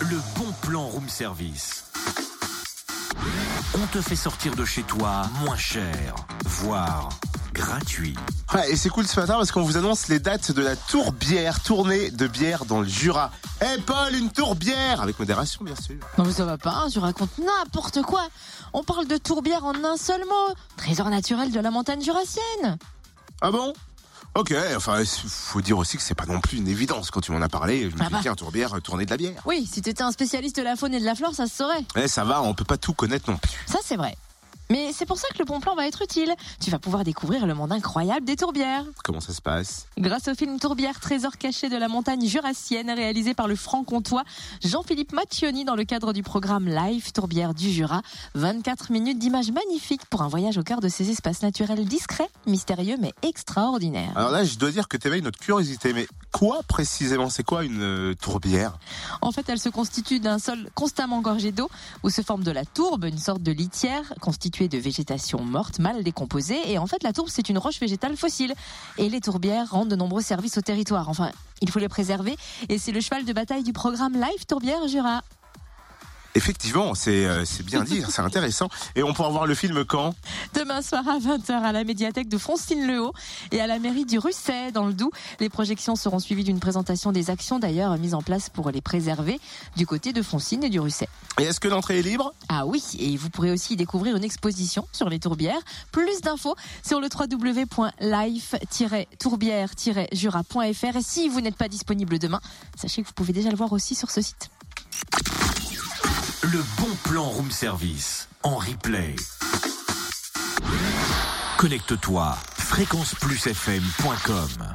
le bon plan room service. On te fait sortir de chez toi moins cher, voire gratuit. Ouais, et c'est cool ce matin parce qu'on vous annonce les dates de la tourbière, tournée de bière dans le Jura. Eh Paul, une tourbière Avec modération, bien sûr. Non mais ça va pas, hein, tu racontes n'importe quoi. On parle de tourbière en un seul mot. Trésor naturel de la montagne jurassienne. Ah bon? Ok, enfin, faut dire aussi que c'est pas non plus une évidence. Quand tu m'en as parlé, je me Ah bah. tiens, tourbière, euh, tournée de la bière. Oui, si t'étais un spécialiste de la faune et de la flore, ça se saurait. Eh, ça va, on peut pas tout connaître non plus. Ça c'est vrai. Mais c'est pour ça que le bon plan va être utile. Tu vas pouvoir découvrir le monde incroyable des tourbières. Comment ça se passe Grâce au film Tourbière, trésor caché de la montagne jurassienne, réalisé par le franc-comtois Jean-Philippe Macchioni dans le cadre du programme Live Tourbière du Jura. 24 minutes d'images magnifiques pour un voyage au cœur de ces espaces naturels discrets, mystérieux mais extraordinaires. Alors là, je dois dire que t'éveilles notre curiosité, mais quoi précisément? C'est quoi une euh, tourbière? En fait, elle se constitue d'un sol constamment gorgé d'eau où se forme de la tourbe, une sorte de litière constituée de végétation morte, mal décomposée. Et en fait, la tourbe, c'est une roche végétale fossile. Et les tourbières rendent de nombreux services au territoire. Enfin, il faut les préserver. Et c'est le cheval de bataille du programme Live Tourbière Jura. Effectivement, c'est euh, c'est bien dit, c'est intéressant. Et on pourra voir le film quand? Demain soir à 20h à la médiathèque de Foncine-le-Haut et à la mairie du Russet dans le Doubs. Les projections seront suivies d'une présentation des actions d'ailleurs mises en place pour les préserver du côté de Foncine et du Russet. Et est-ce que l'entrée est libre? Ah oui, et vous pourrez aussi y découvrir une exposition sur les tourbières. Plus d'infos sur le www.life-tourbière-jura.fr. Et si vous n'êtes pas disponible demain, sachez que vous pouvez déjà le voir aussi sur ce site. Le bon plan room service en replay. Connecte-toi fréquenceplusfm.com